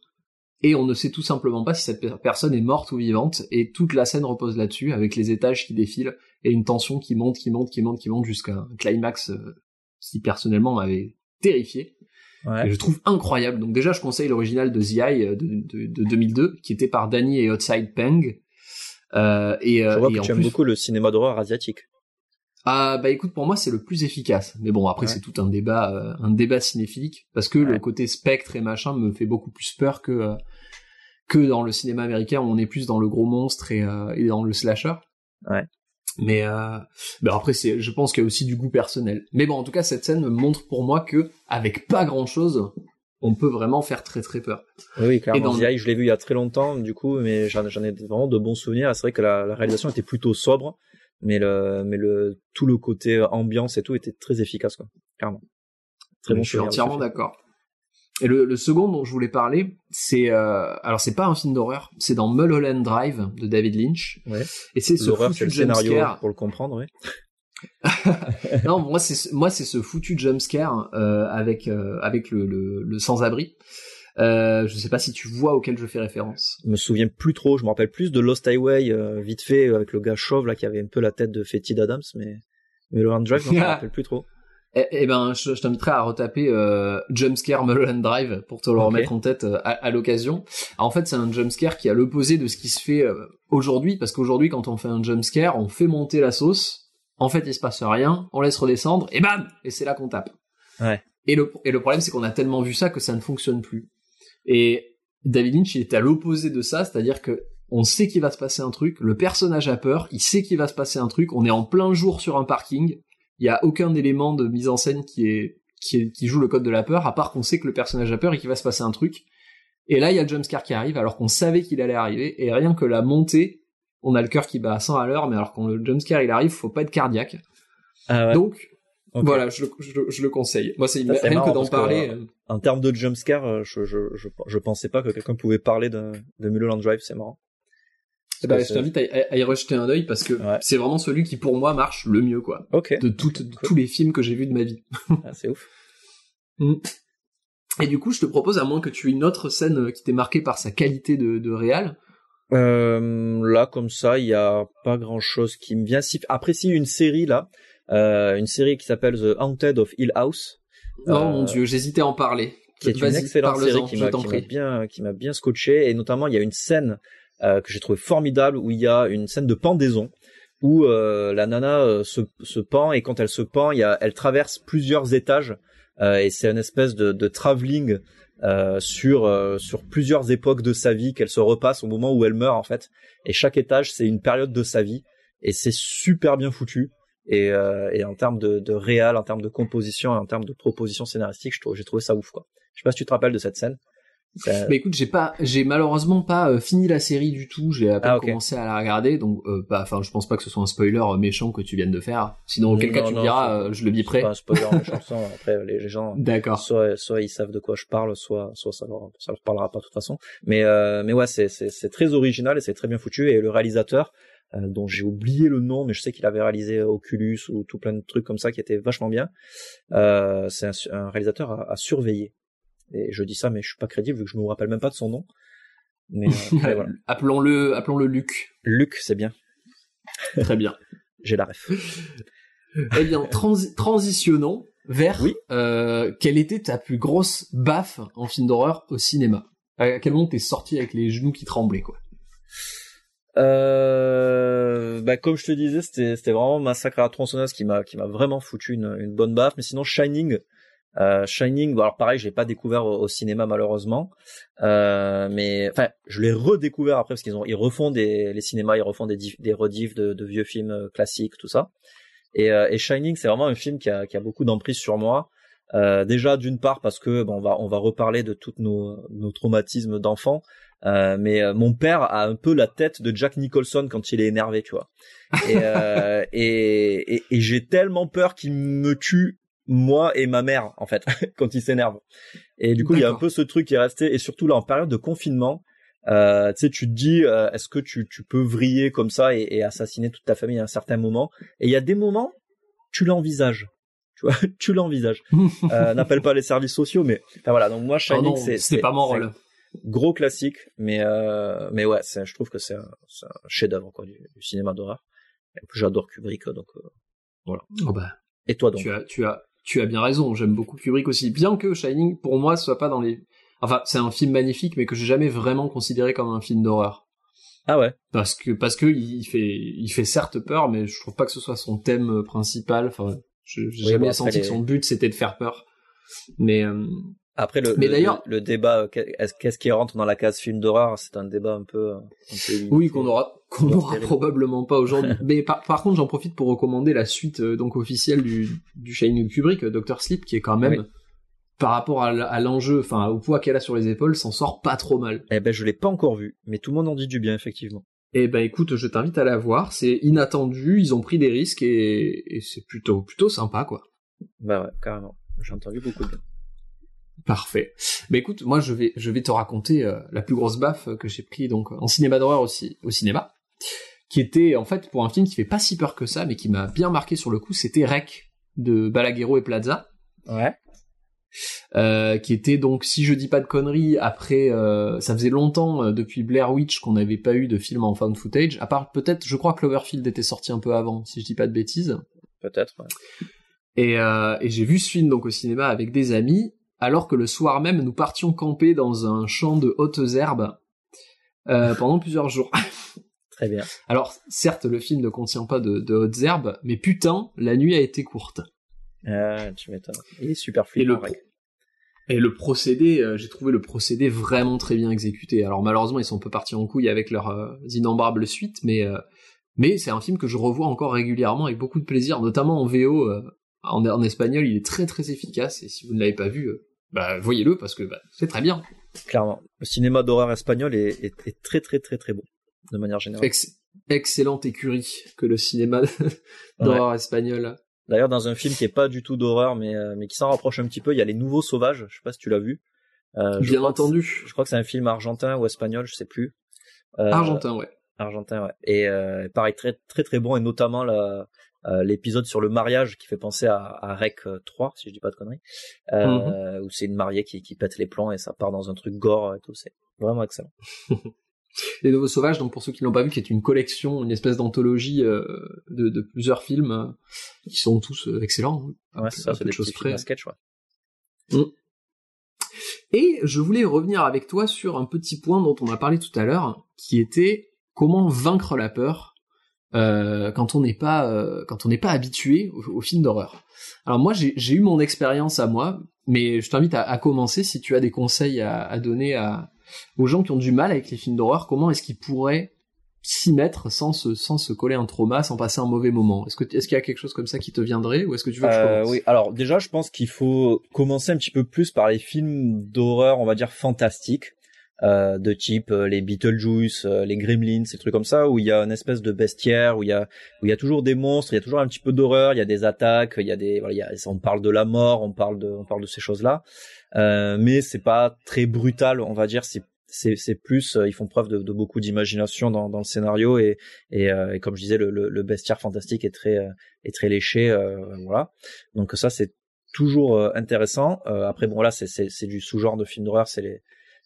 Et on ne sait tout simplement pas si cette per- personne est morte ou vivante, et toute la scène repose là-dessus, avec les étages qui défilent, et une tension qui monte, qui monte, qui monte, qui monte jusqu'à un climax euh, qui personnellement m'avait terrifié. ouais. Et je trouve incroyable. Donc déjà, je conseille l'original de The Eye euh, de, de, de 2002, qui était par Danny et Outside Peng. Euh, et, Je euh, vois et que en tu aimes beaucoup le cinéma d'horreur asiatique. Ah bah écoute, pour moi c'est le plus efficace. Mais bon, après Ouais. c'est tout un débat, euh, un débat cinéphilique, parce que le côté spectre et machin me fait beaucoup plus peur que euh, que dans le cinéma américain où on est plus dans le gros monstre et, euh, et dans le slasher. Ouais. Mais euh, bah après c'est, je pense qu'il y a aussi du goût personnel. Mais bon, en tout cas cette scène me montre pour moi que avec pas grand chose, on peut vraiment faire très très peur. Oui, oui, Et clairement. dans je l'ai vu il y a très longtemps, du coup, mais j'en j'en ai vraiment de bons souvenirs. C'est vrai que la, la réalisation était plutôt sobre, mais le, mais le, tout le côté ambiance et tout était très efficace, quoi. Clairement. Très bon je suis entièrement d'accord. Et le, le second dont je voulais parler, c'est euh, alors c'est pas un film d'horreur, c'est dans Mulholland Drive de David Lynch. Ouais. Et c'est ce foutu c'est le scénario, jumpscare. pour le comprendre, oui. [LAUGHS] non, moi c'est ce- moi c'est ce foutu jumpscare euh, avec euh, avec le, le, le sans-abri. Euh, je sais pas si tu vois auquel je fais référence. Je me souviens plus trop, je me rappelle plus de Lost Highway, euh, vite fait, euh, avec le gars chauve, là, qui avait un peu la tête de Fetty Adams, mais, mais Hand Drive, je me [LAUGHS] rappelle plus trop. Eh, eh ben, je, je t'inviterai à retaper euh, Jumpscare Mulholland Drive pour te le remettre en tête euh, à, à l'occasion. Alors, En fait, c'est un jumpscare qui est à l'opposé de ce qui se fait euh, aujourd'hui, parce qu'aujourd'hui, quand on fait un jumpscare, on fait monter la sauce. En fait, il se passe rien, on laisse redescendre, et bam Et c'est là qu'on tape. Ouais. Et le, et le problème, c'est qu'on a tellement vu ça que ça ne fonctionne plus. Et David Lynch, il est à l'opposé de ça, c'est-à-dire que on sait qu'il va se passer un truc, le personnage a peur, il sait qu'il va se passer un truc, on est en plein jour sur un parking, il y a aucun élément de mise en scène qui est qui, est- qui joue le code de la peur, à part qu'on sait que le personnage a peur et qu'il va se passer un truc. Et là, il y a le jumpscare qui arrive, alors qu'on savait qu'il allait arriver, et rien que la montée, on a le cœur qui bat à 100 à l'heure, mais alors quand le jumpscare il arrive, faut pas être cardiaque. Ah ouais. Donc, voilà, je, le- je, le- je le conseille. Moi, c'est rien que d'en que, parler. euh, euh, En termes de jumpscare, euh, je, je, je, je pensais pas que quelqu'un pouvait parler de, de Mulholland Drive, c'est marrant. Parce je t'invite à, y rejeter un œil parce que Ouais. c'est vraiment celui qui pour moi marche le mieux, quoi. De, tous les films que j'ai vus de ma vie. [LAUGHS] Ah, c'est ouf. Et du coup, je te propose, à moins que tu aies une autre scène euh, qui t'ait marqué par sa qualité de, de réal, Euh, là, comme ça, il y a pas grand chose qui me vient. Si, après, si une série là, euh, une série qui s'appelle The Haunted of Hill House, Oh mon dieu, j'hésitais à en parler. qui est une excellente série qui m'a bien qui m'a bien scotché. Et notamment il y a une scène euh, que j'ai trouvé formidable où il y a une scène de pendaison où euh, la nana euh, se, se pend et quand elle se pend, il y a, elle traverse plusieurs étages euh, et c'est une espèce de, de travelling euh, sur euh, sur plusieurs époques de sa vie qu'elle se repasse au moment où elle meurt en fait. Et chaque étage c'est une période de sa vie et c'est super bien foutu et, euh, et en termes de, de réal, en termes de composition et en termes de proposition scénaristique, j'ai trouvé ça ouf quoi. Je sais pas si tu te rappelles de cette scène. Mais écoute, j'ai pas, j'ai malheureusement pas euh, fini la série du tout. J'ai à peine Ah, commencé à la regarder, donc, euh, bah, enfin, je pense pas que ce soit un spoiler euh, méchant que tu viennes de faire. Sinon, auquel cas Non, tu me diras, euh, je le C'est biperai. pas un spoiler méchant, après les, gens D'accord. soit soit ils savent de quoi je parle, soit soit ça leur ça leur parlera pas de toute façon. Mais euh, mais ouais, c'est c'est c'est très original et c'est très bien foutu et le réalisateur dont j'ai oublié le nom mais je sais qu'il avait réalisé Oculus ou tout plein de trucs comme ça qui étaient vachement bien. Euh, c'est un, un réalisateur à, à surveiller. Et je dis ça mais je suis pas crédible vu que je me rappelle même pas de son nom. Mais, euh, [LAUGHS] voilà. Appelons-le, appelons-le Luc. Luc, c'est bien. Très bien. [LAUGHS] J'ai la ref. [LAUGHS] eh bien, transi- transitionnons vers Oui. euh, quelle était ta plus grosse baffe en film d'horreur au cinéma? À quel moment t'es sorti avec les genoux qui tremblaient, quoi? Euh, bah comme je te disais, c'était c'était vraiment Massacre à la tronçonneuse qui m'a qui m'a vraiment foutu une, une bonne baffe. Mais sinon Shining, euh, Shining, bon alors pareil, je l'ai pas découvert au, cinéma malheureusement, euh, mais enfin je l'ai redécouvert après parce qu'ils ont ils refont des les cinémas, ils refont des des rediffs de, de vieux films euh, classiques, tout ça. Et, euh, et Shining, c'est vraiment un film qui a qui a beaucoup d'emprise sur moi. Euh, déjà d'une part parce que bon, on va on va reparler de tous nos nos traumatismes d'enfants. Euh, mais euh, mon père a un peu la tête de Jack Nicholson quand il est énervé, tu vois. Et, euh, [LAUGHS] et, et, et j'ai tellement peur qu'il me tue moi et ma mère en fait [LAUGHS] quand il s'énerve. Et du coup, il y a un peu ce truc qui est resté. Et surtout là, en période de confinement, euh, tu sais, tu te dis, euh, est-ce que tu, tu peux vriller comme ça et, et assassiner toute ta famille à un certain moment? Et il y a des moments, tu l'envisages. Tu vois, [LAUGHS] tu l'envisages. Euh, N'appelle pas les services sociaux, mais enfin, voilà. Donc moi, Shining, c'est pas mon rôle. Gros classique, mais euh, mais ouais, je trouve que c'est un, chef-d'œuvre du, du cinéma d'horreur. J'adore Kubrick, donc. euh, Oh bah, Et toi donc tu as, tu as, tu as bien raison. J'aime beaucoup Kubrick aussi, bien que Shining, pour moi, soit pas dans les. Enfin, c'est un film magnifique, mais que j'ai jamais vraiment considéré comme un film d'horreur. Ah ouais. Parce que parce que il fait il fait certes peur, mais je trouve pas que ce soit son thème principal. Enfin, j'ai Oui, jamais bon, senti les- que son but c'était de faire peur. Mais euh, Après le, Mais le- le, débat, euh, qu'est- est-ce- qu'est-ce qui rentre dans la case film d'horreur, c'est un débat un peu. Un peu oui, qu'on aura qu'on Bon, aura terrible. probablement pas aujourd'hui. [LAUGHS] mais par, par contre, j'en profite pour recommander la suite euh, donc officielle du du Shining Kubrick, euh, Dr Sleep, qui est quand même Oui. par rapport à, l'enjeu, enfin au poids qu'elle a sur les épaules, s'en sort pas trop mal. Eh ben, je l'ai pas encore vu, mais tout le monde en dit du bien, effectivement. Eh ben écoute, je t'invite à la voir. C'est inattendu, ils ont pris des risques et, et c'est plutôt plutôt sympa quoi. Bah ouais, carrément. J'ai entendu beaucoup de bien. Parfait. Mais écoute, moi je vais je vais te raconter euh, la plus grosse baffe que j'ai pris donc en cinéma d'horreur aussi au cinéma, qui était en fait pour un film qui fait pas si peur que ça, mais qui m'a bien marqué sur le coup. C'était Rec de Balaguerro et Plaza. Ouais. euh, qui était donc, si je dis pas de conneries, après, euh, ça faisait longtemps euh, depuis Blair Witch qu'on n'avait pas eu de film en found footage, à part peut-être, je crois que Cloverfield était sorti un peu avant, si je dis pas de bêtises. Peut-être. ouais. Et, et j'ai vu ce film donc au cinéma avec des amis, alors que le soir même nous partions camper dans un champ de hautes herbes euh, pendant plusieurs jours. [LAUGHS] Très bien. Alors certes le film ne contient pas de, de hautes herbes, mais putain la nuit a été courte. Ah, tu m'étonnes. Il est super Et le, flippant, et le procédé, euh, j'ai trouvé le procédé vraiment très bien exécuté. Alors malheureusement ils sont un peu partis en couille avec leurs euh, innombrables suites, mais euh, mais c'est un film que je revois encore régulièrement avec beaucoup de plaisir, notamment en VO. euh, en, en espagnol, il est très très efficace et si vous ne l'avez pas vu, euh, bah voyez-le parce que bah, c'est très bien. Clairement. Le cinéma d'horreur espagnol est, est, est très très très très bon, de manière générale. Ex- excellente écurie que le cinéma [LAUGHS] d'horreur espagnol. D'ailleurs, dans un film qui est pas du tout d'horreur, mais, euh, mais qui s'en rapproche un petit peu, il y a Les Nouveaux Sauvages. Je sais pas si tu l'as vu. Euh, Bien entendu. Je crois que c'est un film argentin ou espagnol, je sais plus. Euh, Argentin, ouais. Argentin, ouais. Et euh, pareil, très très très bon, et notamment la- euh, l'épisode sur le mariage qui fait penser à, à Rec 3, si je dis pas de conneries, euh, où c'est une mariée qui, qui pète les plombs et ça part dans un truc gore et tout. C'est vraiment excellent. [LAUGHS] Les Nouveaux Sauvages, donc pour ceux qui l'ont pas vu, qui est une collection, une espèce d'anthologie euh, de, de plusieurs films euh, qui sont tous euh, excellents. Ouais, ça, c'est des de choses près. sketch, ouais. Et je voulais revenir avec toi sur un petit point dont on a parlé tout à l'heure, qui était comment vaincre la peur euh, quand on n'est pas euh, quand on n'est pas habitué au, au film d'horreur. Alors moi j'ai eu mon expérience à moi, mais je t'invite à, à commencer si tu as des conseils à, à donner à, aux gens qui ont du mal avec les films d'horreur. Comment est-ce qu'ils pourraient s'y mettre sans se sans se coller un trauma, sans passer un mauvais moment? Est-ce que est-ce qu'il y a quelque chose comme ça qui te viendrait ou est-ce que tu veux que je Euh, commence? oui, alors déjà, je pense qu'il faut commencer un petit peu plus par les films d'horreur, on va dire fantastiques, euh, de type euh, les Beetlejuice, euh, les Gremlins, ces trucs comme ça, où il y a une espèce de bestiaire, où il y a où il y a toujours des monstres, il y a toujours un petit peu d'horreur, il y a des attaques, il y a des voilà, il y a, on parle de la mort, on parle de on parle de ces choses-là, euh, mais c'est pas très brutal, on va dire, c'est c'est c'est plus euh, ils font preuve de, de beaucoup d'imagination dans, dans le scénario et et, euh, et comme je disais le, le, bestiaire fantastique est très euh, est très léché euh, voilà. Donc ça c'est toujours intéressant. Après bon là c'est c'est c'est du sous-genre de film d'horreur c'est les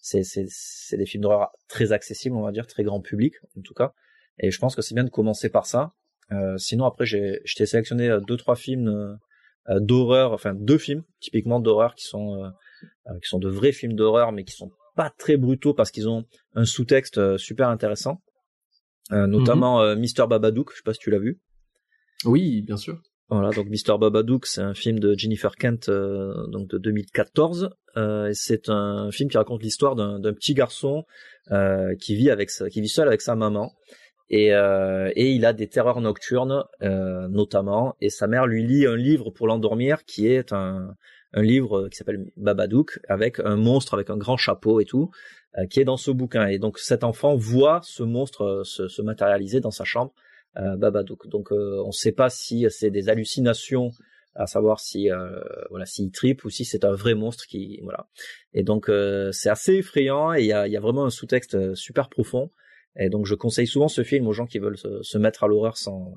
c'est c'est des films d'horreur très accessibles on va dire très grand public en tout cas et je pense que c'est bien de commencer par ça Euh, sinon après j'ai je t'ai sélectionné euh, deux trois films euh, euh, d'horreur enfin deux films typiquement d'horreur qui sont qui sont de vrais films d'horreur mais qui sont pas très brutaux parce qu'ils ont un sous-texte super intéressant Euh, notamment euh, Mister Babadook je sais pas si tu l'as vu Oui, bien sûr. voilà, donc Mr. Babadook, c'est un film de Jennifer Kent, euh, donc de 2014. Euh, c'est un film qui raconte l'histoire d'un petit garçon euh, qui vit avec sa, qui vit seul avec sa maman. Et, euh, et il a des terreurs nocturnes, euh, notamment. Et sa mère lui lit un livre pour l'endormir, qui est un, un livre qui s'appelle Babadook, avec un monstre avec un grand chapeau et tout, euh, qui est dans ce bouquin. Et donc cet enfant voit ce monstre euh, se, se matérialiser dans sa chambre Babadook. Donc on ne sait pas si c'est des hallucinations, à savoir si euh, voilà s'il tripe ou si c'est un vrai monstre qui voilà. Et donc euh, c'est assez effrayant et il y a, y a vraiment un sous-texte euh, super profond. Et donc je conseille souvent ce film aux gens qui veulent se, se mettre à l'horreur sans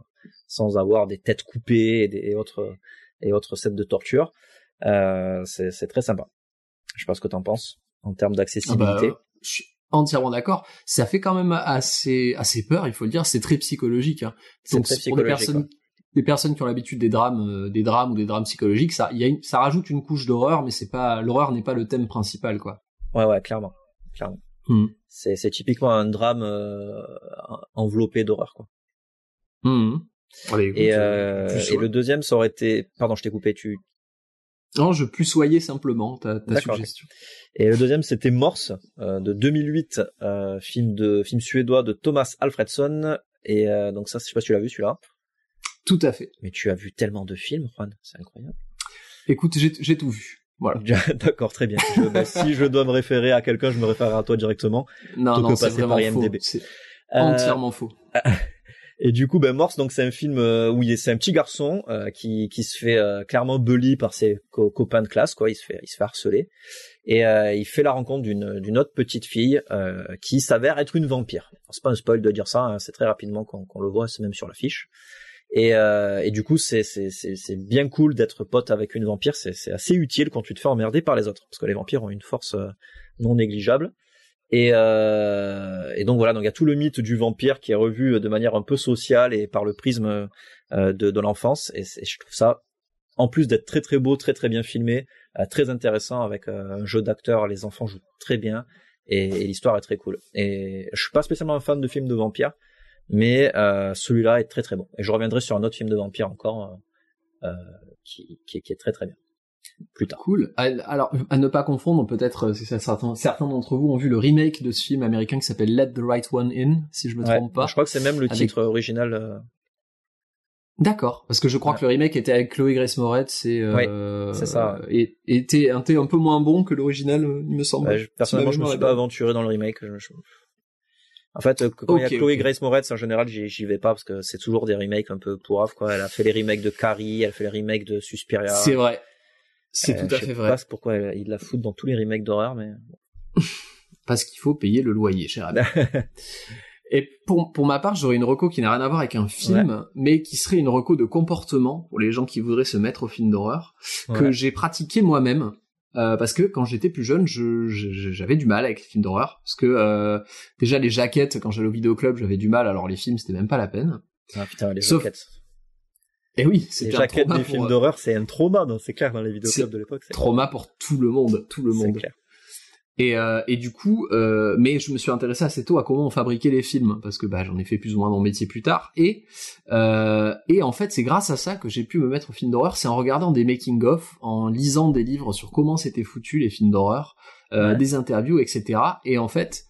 sans avoir des têtes coupées et, des, et autres et autres scènes de torture. Euh, c'est très sympa. Je sais pas ce que t'en penses en termes d'accessibilité. Ah bah, je suis entièrement d'accord. Ça fait quand même assez, assez peur, il faut le dire. C'est très psychologique. Hein. C'est Donc très pour des psychologique, personnes, des personnes qui ont l'habitude des drames, euh, des drames ou des drames psychologiques, ça, il y a une- ça rajoute une couche d'horreur, mais c'est pas l'horreur n'est pas le thème principal, quoi. Ouais ouais clairement clairement. Hmm. C'est c'est typiquement un drame euh, enveloppé d'horreur quoi. Allez, écoute, Et, euh, et le deuxième ça aurait été pardon je t'ai coupé tu Non, je soyais simplement ta, suggestion. et le deuxième c'était Morse euh, de 2008 euh, film de film suédois de Thomas Alfredson et euh, donc ça je sais pas si tu l'as vu celui-là Tout à fait. mais tu as vu tellement de films Juan c'est incroyable Écoute, j'ai tout vu. Voilà. [LAUGHS] d'accord très bien Je- bah, si je dois me référer à quelqu'un je me référerai à toi directement Non, non, c'est vraiment par faux. C'est Euh, entièrement faux. [LAUGHS] Et du coup, ben Morse, donc c'est un film euh, où il est, c'est un petit garçon euh, qui qui se fait euh, clairement bully par ses co- copains de classe, quoi. Il se fait il se fait harceler et euh, il fait la rencontre d'une d'une autre petite fille euh, qui s'avère être une vampire. C'est pas un spoil de dire ça, hein, c'est très rapidement qu'on qu'on le voit, c'est même sur l'affiche. Et euh, et du coup, c'est bien cool d'être pote avec une vampire. C'est assez utile quand tu te fais emmerder par les autres, parce que les vampires ont une force euh, non négligeable. Et, euh, et donc voilà, donc il y a tout le mythe du vampire qui est revu de manière un peu sociale et par le prisme euh, de, de l'enfance. Et, c'est- je trouve ça, en plus d'être très très beau, très très bien filmé, euh, très intéressant avec euh, un jeu d'acteurs. Les enfants jouent très bien et, et l'histoire est très cool. Et je suis pas spécialement un fan de films de vampires, mais euh, celui-là est très très bon. Et je reviendrai sur un autre film de vampire encore euh, euh, qui, qui, qui est très très bien plus tard. Cool. À- Alors, à ne pas confondre, peut-être euh, certains, certains d'entre vous ont vu le remake de ce film américain qui s'appelle Let the Right One In, si je me Ouais. trompe pas. Je crois que c'est même le Avec- titre original. euh, D'accord, parce que je crois Ouais. que le remake était avec Chloé Grace Moretz et euh, c'est ça. et était, était un peu moins bon que l'original, il me semble. Je- personnellement, je me suis pas aventuré dans le remake. je- je- En fait, euh, quand il y a Chloé. Grace Moretz, en général, j'y vais pas parce que c'est toujours des remakes un peu pourraves, quoi. Elle a fait les remakes de Carrie, elle a fait les remakes de Suspiria. C'est vrai. C'est Euh, tout à je fait sais vrai. pas pourquoi elle- ils la foutent dans tous les remakes d'horreur, mais [LAUGHS] Parce qu'il faut payer le loyer, cher ami. [LAUGHS] Et pour, pour ma part, j'aurais une reco qui n'a rien à voir avec un film, mais qui serait une reco de comportement pour les gens qui voudraient se mettre au film d'horreur, que j'ai pratiqué moi-même. Euh, parce que quand j'étais plus jeune, je- je- j'avais du mal avec les films d'horreur. Parce que euh, déjà les jaquettes, quand j'allais au vidéoclub, j'avais du mal. Alors les films, c'était même pas la peine. Ah putain, les Sauf- jaquettes. Et oui, Les c'était un jaquettes trauma des pour, films euh, d'horreur, c'est un trauma, c'est clair, dans les vidéoclubs de l'époque. c'est- trauma pour tout le monde, tout le C'est monde. clair. Et, euh, et du coup, euh, mais je me suis intéressé assez tôt à comment on fabriquait les films, parce que bah, j'en ai fait plus ou moins mon métier plus tard. Et, euh, et en fait, c'est grâce à ça que j'ai pu me mettre au film d'horreur, c'est en regardant des making-of, en lisant des livres sur comment c'était foutu les films d'horreur, euh, Ouais. des interviews, etc. Et en fait,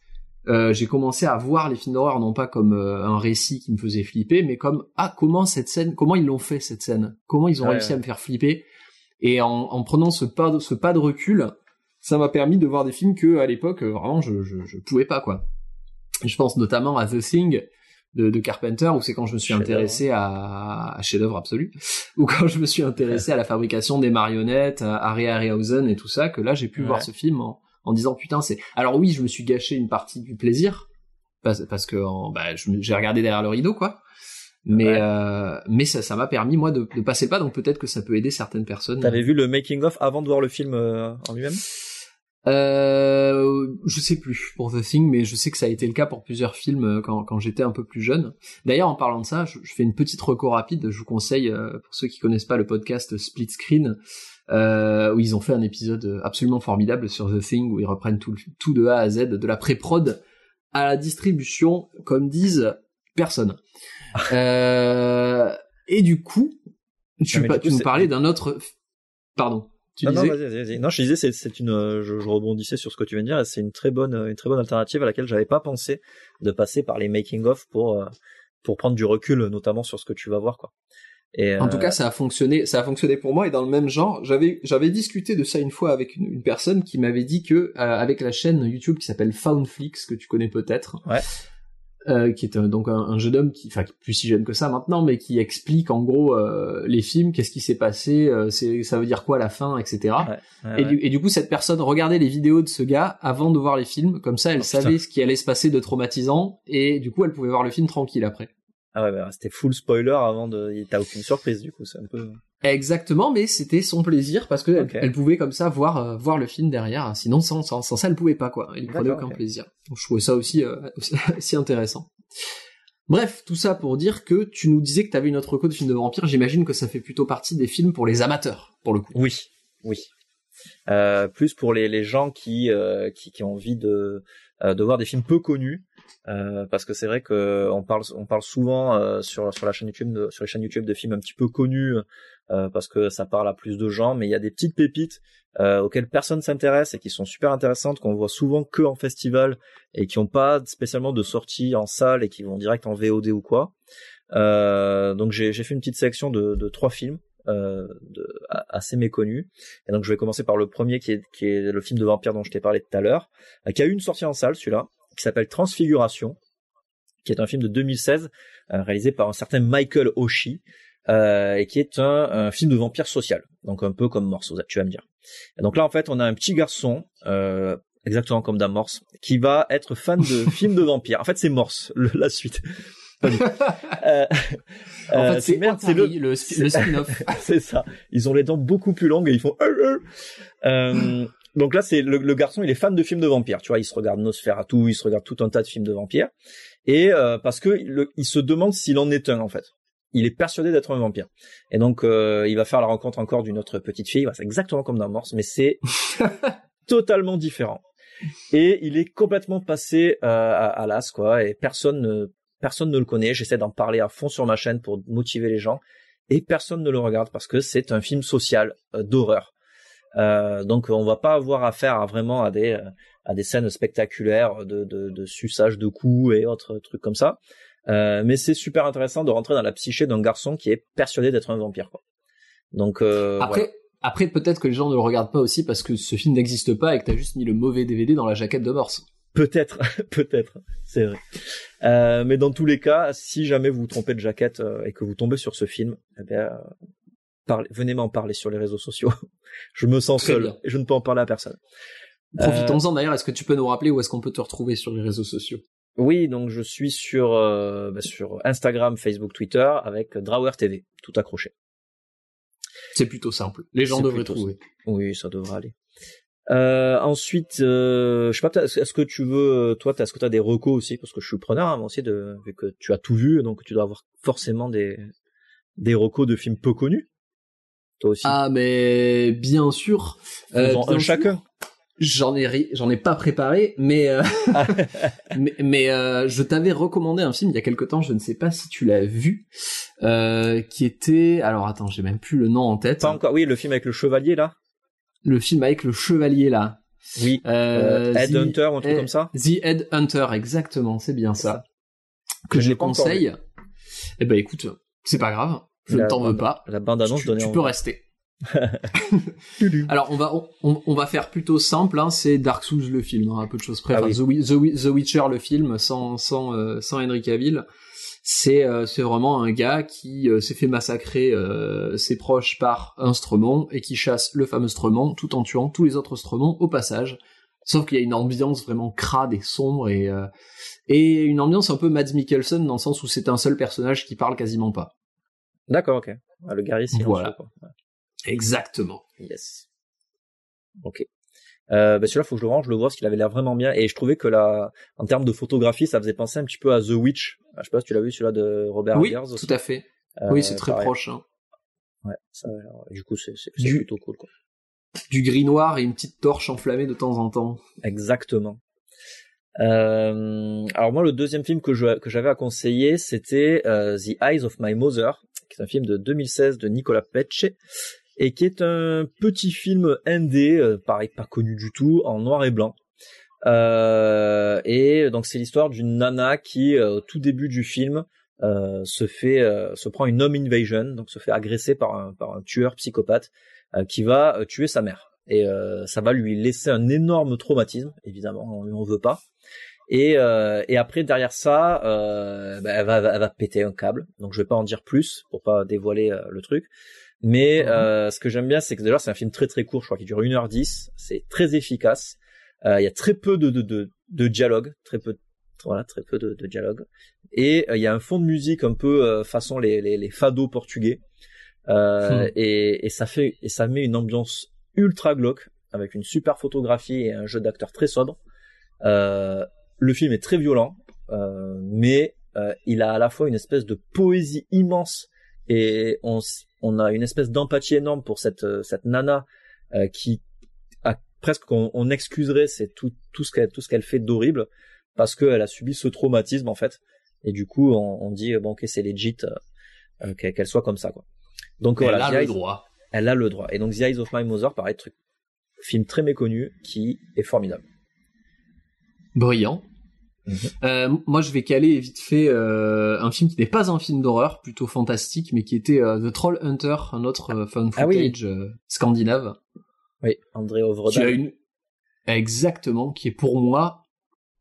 euh, j'ai commencé à voir les films d'horreur non pas comme euh, un récit qui me faisait flipper, mais comme ah comment cette scène, comment ils l'ont fait cette scène, comment ils ont Ouais, réussi ouais. à me faire flipper? Et en, en prenant ce pas de, ce pas de recul, ça m'a permis de voir des films que à l'époque euh, vraiment je, je je pouvais pas quoi. Je pense notamment à The Thing de, de Carpenter où c'est quand je me suis Chef-d'œuvre, intéressé à, à chef-d'œuvre absolu [LAUGHS] ou quand je me suis intéressé à la fabrication des marionnettes, à Harry Harryhausen et tout ça que là j'ai pu Ouais. voir ce film en, en disant putain c'est alors oui je me suis gâché une partie du plaisir parce, parce que en- bah, j'ai regardé derrière le rideau quoi mais Ouais. euh, mais ça ça m'a permis moi de, de passer pas donc peut-être que ça peut aider certaines personnes T'avais vu le making of avant de voir le film euh, en lui-même? Euh, je sais plus pour The Thing, mais je sais que ça a été le cas pour plusieurs films euh, quand, quand j'étais un peu plus jeune. D'ailleurs, en parlant de ça, je, je fais une petite reco rapide. Je vous conseille, euh, pour ceux qui connaissent pas le podcast Split Screen, euh, où ils ont fait un épisode absolument formidable sur The Thing, où ils reprennent tout, tout de A à Z, de la pré-prod à la distribution, comme disent personne. Euh, et du coup, tu, Ah, coup, tu nous parlais d'un autre... Pardon. Tu non, disais non, vas-y, vas-y, vas-y. Non, je disais, c'est, c'est une, euh, je, je rebondissais sur ce que tu viens de dire, et c'est une très bonne, une très bonne alternative à laquelle j'avais pas pensé de passer par les making of pour, euh, pour prendre du recul, notamment sur ce que tu vas voir, quoi. Et, En euh, tout cas, ça a fonctionné, ça a fonctionné pour moi et dans le même genre. J'avais, j'avais discuté de ça une fois avec une, une personne qui m'avait dit que euh, avec la chaîne YouTube qui s'appelle Foundflix que tu connais peut-être, Ouais. Euh, qui est un- donc un, un jeune homme qui, enfin, qui est plus si jeune que ça maintenant, mais qui explique en gros euh, les films, qu'est-ce qui s'est passé, euh, c'est, ça veut dire quoi la fin, etc. ouais, ouais, Et, du, et du coup, cette personne regardait les vidéos de ce gars avant de voir les films, comme ça, elle Oh, putain. savait ce qui allait se passer de traumatisant, et du coup, elle pouvait voir le film tranquille après. Ah ouais, bah, c'était full spoiler avant de, t'as aucune surprise, du coup, c'est un peu, Exactement, mais c'était son plaisir parce que elle, pouvait comme ça voir euh, voir le film derrière. Sinon, sans, sans, sans ça, elle pouvait pas quoi. Elle prenait aucun plaisir. Donc, je trouvais ça aussi euh, [LAUGHS] aussi intéressant. Bref, tout ça pour dire que tu nous disais que tu avais une autre reco de film de vampire. J'imagine que ça fait plutôt partie des films pour les amateurs, pour le coup. Oui, oui. Euh, plus pour les, les gens qui, euh, qui qui ont envie de euh, de voir des films peu connus. Euh, parce que c'est vrai que on parle on parle souvent euh, sur sur la chaîne YouTube de, sur les chaînes YouTube de films un petit peu connus euh, parce que ça parle à plus de gens mais il y a des petites pépites euh, auxquelles personne s'intéresse et qui sont super intéressantes qu'on voit souvent que en festival et qui ont pas spécialement de sortie en salle et qui vont direct en VOD ou quoi. Euh, donc j'ai fait une petite sélection de, de trois films euh, de, assez méconnus. Et donc je vais commencer par le premier qui est qui est le film de vampire dont je t'ai parlé tout à l'heure qui a eu une sortie en salle celui-là qui s'appelle Transfiguration, qui est un film de 2016 euh, réalisé par un certain Michael Oshie, euh, et qui est un, un, film de vampire social, donc un peu comme Morse, tu vas me dire. Et donc là, en fait, on a un petit garçon, euh, exactement comme dans Morse, qui va être fan de [LAUGHS] films de vampires. En fait, c'est Morse, le, la suite. [LAUGHS] euh, en fait, c'est merde, c'est le, le, le spin-off. [LAUGHS] c'est ça. Ils ont les dents beaucoup plus longues et ils font. Donc là, c'est le, le, garçon, il est fan de films de vampires. Tu vois, il se regarde Nosferatu, il se regarde tout un tas de films de vampires, et euh, parce que le, il se demande s'il en est un en fait. Il est persuadé d'être un vampire. Et donc, euh, il va faire la rencontre encore d'une autre petite fille. C'est exactement comme dans Morse, mais c'est [LAUGHS] totalement différent. Et il est complètement passé euh, à, à l'as, quoi. Et personne ne, personne ne le connaît. J'essaie d'en parler à fond sur ma chaîne pour motiver les gens. Et personne ne le regarde parce que c'est un film social d'horreur. Euh, donc on va pas avoir affaire à vraiment à des à des scènes spectaculaires de, de, de suçage de coups et autres trucs comme ça. Euh, mais c'est super intéressant de rentrer dans la psyché d'un garçon qui est persuadé d'être un vampire. Quoi. Donc euh, après. Voilà. Après, peut-être que les gens ne le regardent pas aussi parce que ce film n'existe pas et que t'as juste mis le mauvais DVD dans la jaquette de Morse. Peut-être, [LAUGHS] peut-être, c'est vrai. Euh, mais dans tous les cas, si jamais vous vous trompez de jaquette euh, et que vous tombez sur ce film, eh bien, venez m'en parler sur les réseaux sociaux. [LAUGHS] je me sens Très seul bien. et je ne peux en parler à personne. Profitons-en d'ailleurs, est-ce que tu peux nous rappeler où est-ce qu'on peut te retrouver sur les réseaux sociaux? Oui, donc je suis sur euh, bah, sur Instagram, Facebook, Twitter avec Drawer TV, tout accroché. C'est plutôt simple. Les gens devraient trouver. Oui, ça devrait aller. Euh, ensuite, euh, je sais pas, est-ce que tu veux, toi, est-ce que tu as des recos aussi, parce que je suis preneur hein, moi aussi de, vu que tu as tout vu, donc tu dois avoir forcément des des recos de films peu connus. Toi aussi. Ah, mais bien sûr. Euh, bien un sûr. chacun. J'en ai ri- j'en ai pas préparé, mais euh, [LAUGHS] mais, mais, euh, je t'avais recommandé un film il y a quelque temps, je ne sais pas si tu l'as vu, euh, qui était alors attends, j'ai même plus le nom en tête. Pas encore. Oui, le film avec le chevalier là. Le film avec le chevalier là. Oui. Euh, Euh, Headhunter, The- un truc comme ça. The Headhunter, exactement, c'est bien ça. Que Je je conseille. Eh ben écoute, c'est pas grave, je La ne t'en veux pas. La bande annonce tu, tu peux rester. [LAUGHS] Alors on va on, on va faire plutôt simple, hein, c'est Dark Souls le film, hein, un peu de choses près. Ah Enfin, oui. The, Wi- The Wi- The Witcher le film sans sans euh, sans Henry Cavill, c'est euh, c'est vraiment un gars qui euh, s'est fait massacrer euh, ses proches par un Stremon et qui chasse le fameux Stremon tout en tuant tous les autres Stremons au passage. Sauf qu'il y a une ambiance vraiment crade et sombre et euh, et une ambiance un peu Mads Mikkelsen dans le sens où c'est un seul personnage qui parle quasiment pas. D'accord, ok. Ah, le guerrier silencieux. Voilà. quoi. Exactement. Yes. Ok. Euh, bah celui-là, faut que je le range, je le vois parce qu'il avait l'air vraiment bien. Et je trouvais que là, en termes de photographie, ça faisait penser un petit peu à The Witch. Ah, Je sais pas si tu l'as vu, celui-là de Robert oui, Eggers. tout à fait. Euh, oui, c'est très pareil. proche. Hein. Ouais, ça, du coup, c'est c'est- c'est Du- plutôt cool. Quoi. du gris noir et une petite torche enflammée de temps en temps. Exactement. Euh, alors moi, le deuxième film que je que j'avais à conseiller, c'était euh, The Eyes of My Mother, qui est un film de 2016 de Nicolas Pecce, et qui est un petit film indé, euh, pareil, pas connu du tout, en noir et blanc. Euh, et donc c'est l'histoire d'une nana qui, euh, au tout début du film, se fait, se prend une home invasion, donc se fait agresser par un, par un tueur psychopathe qui va tuer sa mère. Et ça va lui laisser un énorme traumatisme, évidemment, on en veut pas. Et, euh, et après derrière ça, euh, bah, elle, va, elle va péter un câble. Donc je vais pas en dire plus pour pas dévoiler euh, le truc. Mais Mhm. euh, ce que j'aime bien, c'est que déjà c'est un film très très court, je crois qu'il dure 1h10. C'est très efficace. Euh, Il y a très peu de, de, de, de dialogue, très peu, voilà, très peu de, de dialogue. Et euh, il y a un fond de musique un peu euh, façon les, les, les fados portugais. Euh, Hmm. et, et ça fait et ça met une ambiance ultra glauque avec une super photographie et un jeu d'acteur très sobre. Le film est très violent, euh, mais euh, il a à la fois une espèce de poésie immense et on, on a une espèce d'empathie énorme pour cette euh, cette nana euh, qui a presque qu'on on excuserait c'est tout tout ce qu'elle tout ce qu'elle fait d'horrible parce qu'elle a subi ce traumatisme en fait. Et du coup on, on dit bon ok c'est legit euh, euh, qu'elle soit comme ça quoi. Donc Elle voilà a le Eyes- droit. elle a le droit. Et donc The Eyes of My Mother pareil truc film très méconnu qui est formidable Brillant. Mhm. Euh, moi, je vais caler vite fait euh, un film qui n'est pas un film d'horreur, plutôt fantastique, mais qui était euh, The Troll Hunter, un autre euh, fan Ah footage euh, scandinave. oui André Qui a Ovredal une... Exactement, qui est pour moi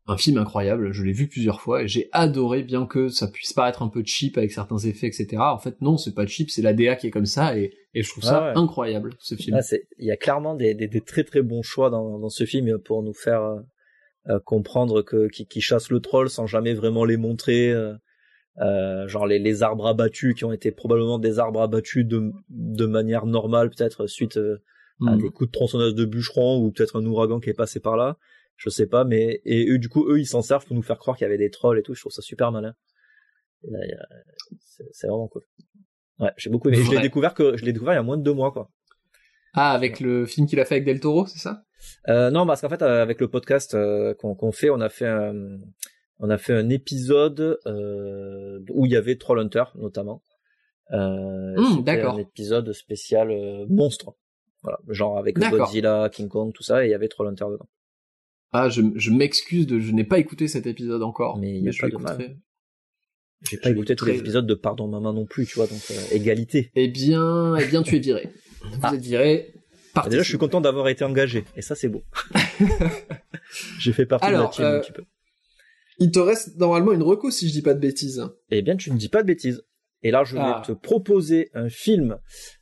un film incroyable. Je l'ai vu plusieurs fois et j'ai adoré, bien que ça puisse paraître un peu cheap avec certains effets, etc. En fait, non, c'est pas cheap, c'est la DA qui est comme ça et, et je trouve ça Ah ouais. incroyable, ce film. C'est- il y a clairement des, des, des très très bons choix dans, dans ce film pour nous faire euh, comprendre que qui, qui chassent le troll sans jamais vraiment les montrer. euh, euh, genre les, les arbres abattus qui ont été probablement des arbres abattus de, de manière normale peut-être suite euh, à Mm. des coups de tronçonneuse de bûcheron ou peut-être un ouragan qui est passé par là. Je sais pas, mais et eux du coup eux ils s'en servent pour nous faire croire qu'il y avait des trolls et tout. Je trouve ça super malin. C'est vraiment cool. Ouais, j'ai beaucoup aimé. Je l'ai découvert que je l'ai découvert il y a moins de deux mois quoi. Ah, avec le film qu'il a fait avec Del Toro, c'est ça? Euh, non, parce qu'en fait, euh, avec le podcast euh, qu'on fait, on a fait un, on a fait un épisode euh, où il y avait Trollhunter notamment. Euh, Hmm, c'était d'accord. Un épisode spécial monstre. Voilà, genre avec. Godzilla, King Kong, tout ça, et il y avait Trollhunter dedans. Ah, je, je m'excuse de, je n'ai pas écouté cet épisode encore. Mais il y a je pas de mal. J'ai pas écouté tous les épisodes de Pardon Maman non plus, tu vois, donc euh, égalité. Eh bien, eh bien, tu es viré. Vous Ah. êtes viré. Partez. Déjà, je suis content d'avoir été engagé, et ça, c'est beau. [LAUGHS] J'ai fait partie de Alors, la team euh, un petit peu. Il te reste normalement une reco si je dis pas de bêtises. Eh bien, tu ne dis pas de bêtises. Et là, je vais Ah. te proposer un film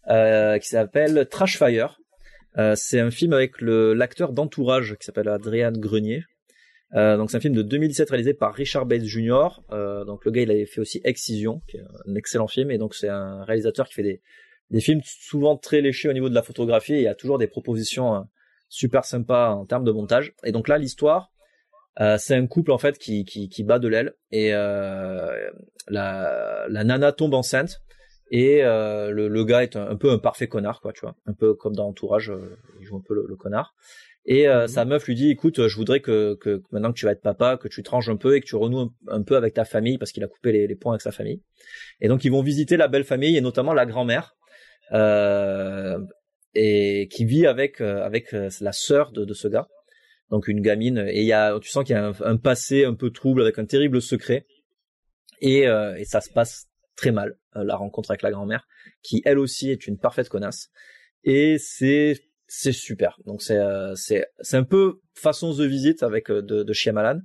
euh, qui s'appelle Trashfire. Euh, c'est un film avec le l'acteur d'entourage qui s'appelle Adrian Grenier. Euh, donc c'est un film de 2017 réalisé par Richard Bates Jr. Euh, donc le gars il avait fait aussi Excision, qui est un excellent film, et donc c'est un réalisateur qui fait des des films souvent très léchés au niveau de la photographie. Et il y a toujours des propositions euh, super sympas en termes de montage. Et donc là l'histoire, euh, c'est un couple en fait qui qui, qui bat de l'aile et euh, la, la nana tombe enceinte et euh, le, le gars est un, un peu un parfait connard quoi tu vois un peu comme dans Entourage euh, il joue un peu le, le connard et euh, sa meuf lui dit écoute je voudrais que, que maintenant que tu vas être papa que tu te ranges un peu et que tu renoues un, un peu avec ta famille parce qu'il a coupé les, les ponts avec sa famille et donc ils vont visiter la belle famille et notamment la grand-mère et qui vit avec euh, avec euh, la sœur de, de ce gars. Donc une gamine. Et il y a tu sens qu'il y a un, un passé un peu trouble avec un terrible secret. Et, euh, et ça se passe très mal euh, la rencontre avec la grand-mère qui elle aussi est une parfaite connasse. Et c'est c'est super. Donc c'est euh, c'est c'est un peu façon The Visit avec euh, de, de Shyamalan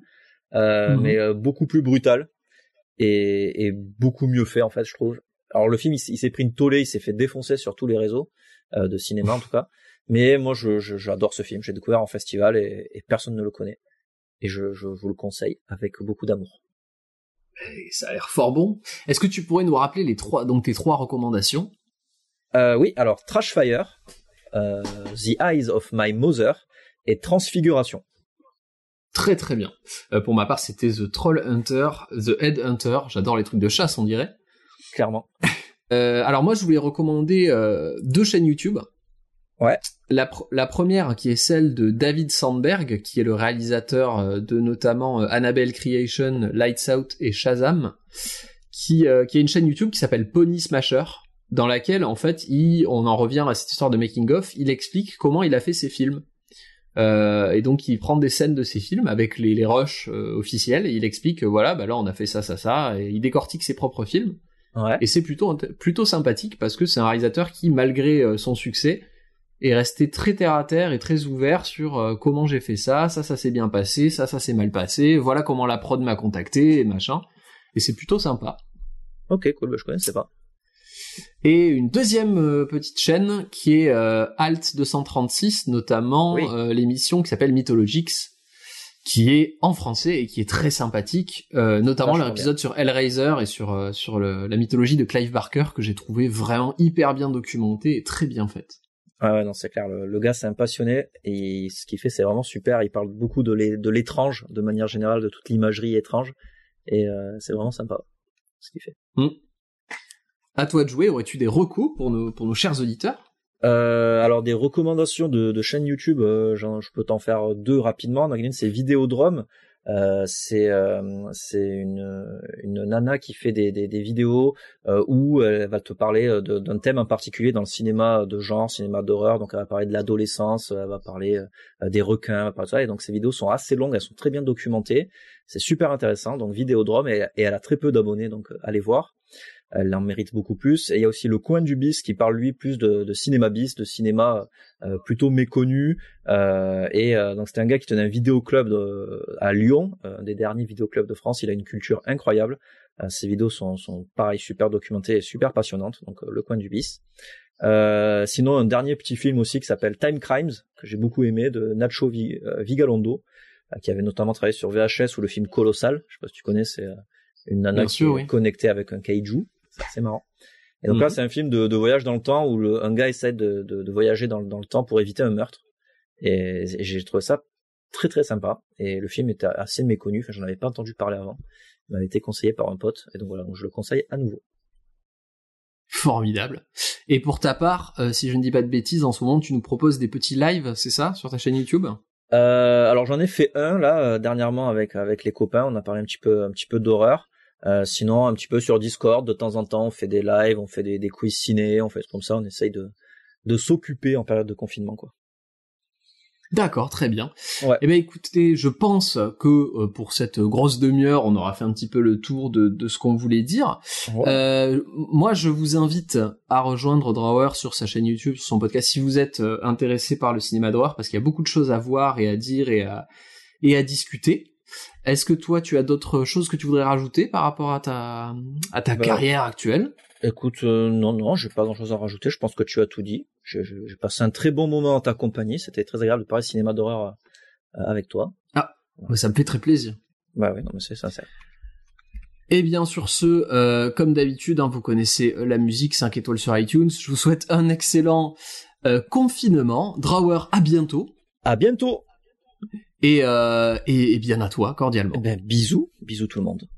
euh, Mhm. mais euh, beaucoup plus brutal et, et beaucoup mieux fait en fait je trouve alors le film il, s'est pris une tollée il s'est fait défoncer sur tous les réseaux euh, de cinéma en tout cas mais moi je je- j'adore ce film j'ai découvert en festival et, et personne ne le connaît et je, je vous le conseille avec beaucoup d'amour ça a l'air fort bon. Est-ce que tu pourrais nous rappeler les trois, donc tes trois recommandations? Euh, oui, alors Trashfire, euh, The Eyes of My Mother et Transfiguration. Très très bien. Euh, pour ma part, c'était The Troll Hunter, The Head Hunter. J'adore les trucs de chasse, on dirait. Clairement. [LAUGHS] Euh, alors moi, je voulais recommander euh, deux chaînes YouTube. Ouais. La, pr- la première qui est celle de David Sandberg, qui est le réalisateur euh, de notamment euh, Annabelle Creation, Lights Out et Shazam, qui, euh, qui est une chaîne YouTube qui s'appelle Pony Smasher, dans laquelle en fait, il, on en revient à cette histoire de making of, il explique comment il a fait ses films. Euh, et donc il prend des scènes de ses films avec les, les rushs euh, officiels et il explique que voilà, bah là on a fait ça, ça, ça, et il décortique ses propres films. Ouais. Et c'est plutôt, plutôt sympathique parce que c'est un réalisateur qui, malgré euh, son succès, est resté très terre à terre et très ouvert sur euh, comment j'ai fait ça, ça, ça s'est bien passé, ça, ça s'est mal passé, voilà comment la prod m'a contacté et machin. Et c'est plutôt sympa. Ok, cool, bah, je connaissais pas. Et une deuxième euh, petite chaîne qui est euh, Alt 236, notamment Oui. euh, l'émission qui s'appelle Mythologics, qui est en français et qui est très sympathique, euh, notamment leur épisode sur Hellraiser et sur, euh, sur le- la mythologie de Clive Barker que j'ai trouvé vraiment hyper bien documentée et très bien faite. Ouais, ouais, non, c'est clair. Le, le gars, c'est un passionné et ce qu'il fait, c'est vraiment super. Il parle beaucoup de l'é- de l'étrange, de manière générale, de toute l'imagerie étrange. Et euh, c'est vraiment sympa ce qu'il fait. À toi de jouer, aurais-tu des recos pour nos, pour nos chers auditeurs? Euh, alors des recommandations de, de chaînes YouTube, euh, je peux t'en faire deux rapidement. Donc, une, c'est Vidéodrome. Euh, c'est euh, c'est une, une nana qui fait des, des, des vidéos euh, où elle va te parler euh, d'un thème en particulier dans le cinéma de genre, cinéma d'horreur. Donc elle va parler de l'adolescence, elle va parler des requins, elle va parler de ça. Et donc ces vidéos sont assez longues, elles sont très bien documentées. C'est super intéressant. Donc Vidéodrome et, elle a très peu d'abonnés, donc allez voir. Elle en mérite beaucoup plus. Et il y a aussi le coin du bis qui parle lui plus de, de cinéma bis, de cinéma euh, plutôt méconnu. Euh, et euh, donc c'était un gars qui tenait un vidéoclub de- à Lyon, euh, un des derniers vidéoclubs de France. Il a une culture incroyable. Euh, ses vidéos sont, sont pareil super documentées et super passionnantes. Donc euh, le coin du bis. Euh, sinon un dernier petit film aussi qui s'appelle Time Crimes que j'ai beaucoup aimé de Nacho Vi- euh, Vigalondo euh, qui avait notamment travaillé sur VHS ou le film Colossal. Je sais pas si tu connais, c'est euh, une nana Bien qui sûr, est oui. connectée avec un kaiju. C'est marrant. Et donc Mhm. là, c'est un film de, de voyage dans le temps où le, un gars essaie de, de, de voyager dans, le- dans le temps pour éviter un meurtre. Et, et j'ai trouvé ça très très sympa. Et le film était assez méconnu. Enfin, j'en avais pas entendu parler avant. Il m'avait été conseillé par un pote. Et donc voilà, donc je le conseille à nouveau. Formidable. Et pour ta part, euh, si je ne dis pas de bêtises, en ce moment, tu nous proposes des petits lives, c'est ça, sur ta chaîne YouTube? Euh, alors j'en ai fait un là euh, dernièrement avec avec les copains. On a parlé un petit peu un petit peu d'horreur. Euh, sinon un petit peu sur Discord de temps en temps on fait des lives, on fait des, des quiz ciné, on fait comme ça, on essaye de de s'occuper en période de confinement quoi. D'accord, très bien. Ouais. Eh ben écoutez, je pense que euh, pour cette grosse demi-heure, on aura fait un petit peu le tour de, de ce qu'on voulait dire. Euh, moi, je vous invite à rejoindre Drawer sur sa chaîne YouTube, sur son podcast, si vous êtes euh, intéressé par le cinéma d'horreur, parce qu'il y a beaucoup de choses à voir et à dire et à, et à discuter. Est-ce que toi, tu as d'autres choses que tu voudrais rajouter par rapport à ta, à ta Bah, carrière actuelle? Écoute, euh, non, non, j'ai pas grand chose à rajouter. Je pense que tu as tout dit. J'ai passé un très bon moment en ta compagnie. C'était très agréable de parler cinéma d'horreur euh, avec toi. Ouais, Ça me fait très plaisir. Bah oui, non, mais c'est sincère. Et bien sur ce, euh, comme d'habitude, hein, vous connaissez la musique 5 étoiles sur iTunes. Je vous souhaite un excellent euh, confinement. Drawer, à bientôt. À bientôt. Et, euh, et, et bien à toi, cordialement. Eh ben, bisous, bisous tout le monde.